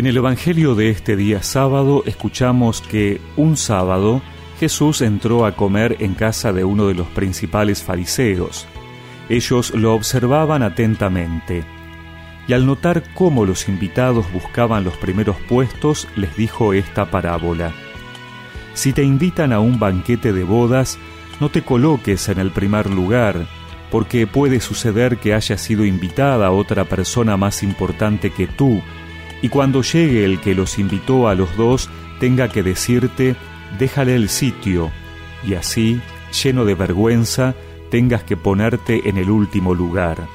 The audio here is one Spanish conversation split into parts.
En el Evangelio de este día sábado escuchamos que un sábado Jesús entró a comer en casa de uno de los principales fariseos. Ellos lo observaban atentamente y al notar cómo los invitados buscaban los primeros puestos, les dijo esta parábola. Si te invitan a un banquete de bodas, no te coloques en el primer lugar, porque puede suceder que haya sido invitada otra persona más importante que tú, y cuando llegue el que los invitó a los dos, tenga que decirte, déjale el sitio, y así, lleno de vergüenza, tengas que ponerte en el último lugar.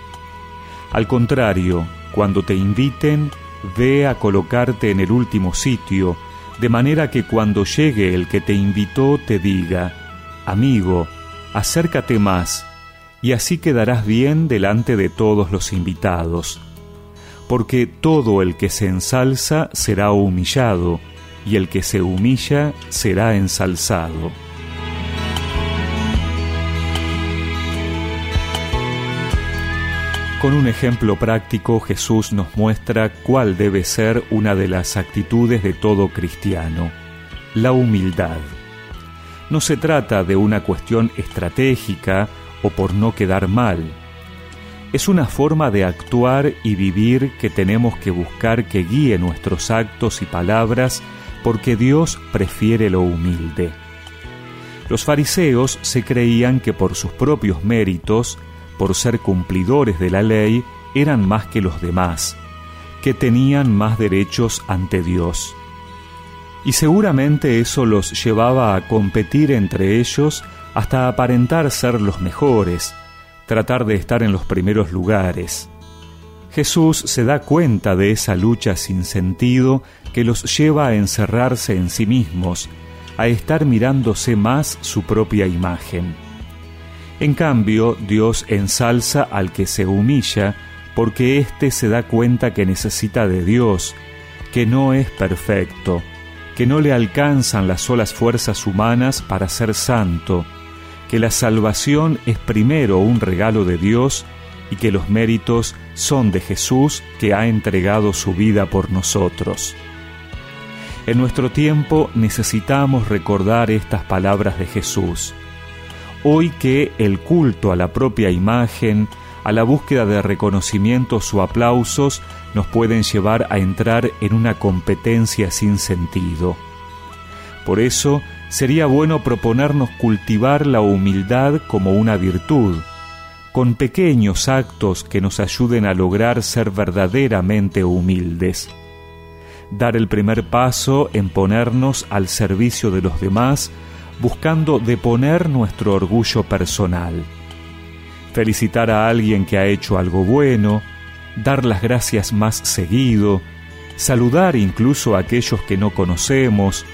Al contrario, cuando te inviten, ve a colocarte en el último sitio, de manera que cuando llegue el que te invitó te diga, amigo, acércate más, y así quedarás bien delante de todos los invitados porque todo el que se ensalza será humillado, y el que se humilla será ensalzado. Con un ejemplo práctico Jesús nos muestra cuál debe ser una de las actitudes de todo cristiano, la humildad. No se trata de una cuestión estratégica o por no quedar mal, es una forma de actuar y vivir que tenemos que buscar que guíe nuestros actos y palabras porque Dios prefiere lo humilde. Los fariseos se creían que por sus propios méritos, por ser cumplidores de la ley, eran más que los demás, que tenían más derechos ante Dios. Y seguramente eso los llevaba a competir entre ellos hasta aparentar ser los mejores, tratar de estar en los primeros lugares. Jesús se da cuenta de esa lucha sin sentido que los lleva a encerrarse en sí mismos, a estar mirándose más su propia imagen. En cambio, Dios ensalza al que se humilla porque éste se da cuenta que necesita de Dios, que no es perfecto, que no le alcanzan las solas fuerzas humanas para ser santo, que la salvación es primero un regalo de Dios y que los méritos son de Jesús que ha entregado su vida por nosotros. En nuestro tiempo necesitamos recordar estas palabras de Jesús. Hoy que el culto a la propia imagen, a la búsqueda de reconocimientos o aplausos nos pueden llevar a entrar en una competencia sin sentido. Por eso, sería bueno proponernos cultivar la humildad como una virtud, con pequeños actos que nos ayuden a lograr ser verdaderamente humildes. Dar el primer paso en ponernos al servicio de los demás, buscando deponer nuestro orgullo personal. Felicitar a alguien que ha hecho algo bueno, dar las gracias más seguido, saludar incluso a aquellos que no conocemos,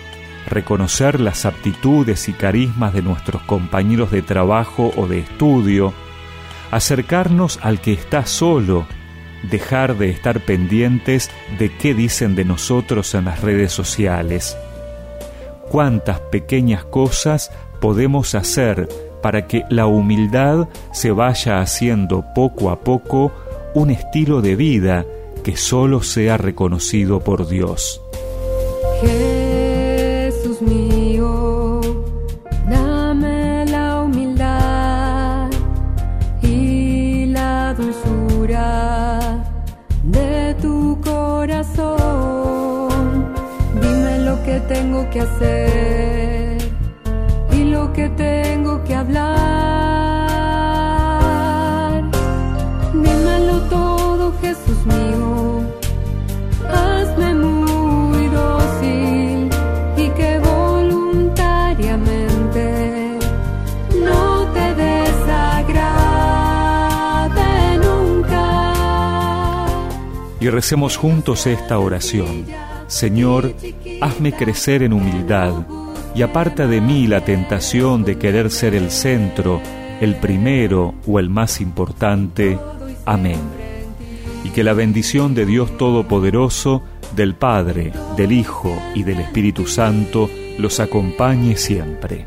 reconocer las aptitudes y carismas de nuestros compañeros de trabajo o de estudio, acercarnos al que está solo, dejar de estar pendientes de qué dicen de nosotros en las redes sociales. Cuántas pequeñas cosas podemos hacer para que la humildad se vaya haciendo poco a poco un estilo de vida que solo sea reconocido por Dios. Tengo que hacer y lo que tengo que hablar. Y recemos juntos esta oración. Señor, hazme crecer en humildad y aparta de mí la tentación de querer ser el centro, el primero o el más importante. Amén. Y que la bendición de Dios Todopoderoso, del Padre, del Hijo y del Espíritu Santo los acompañe siempre.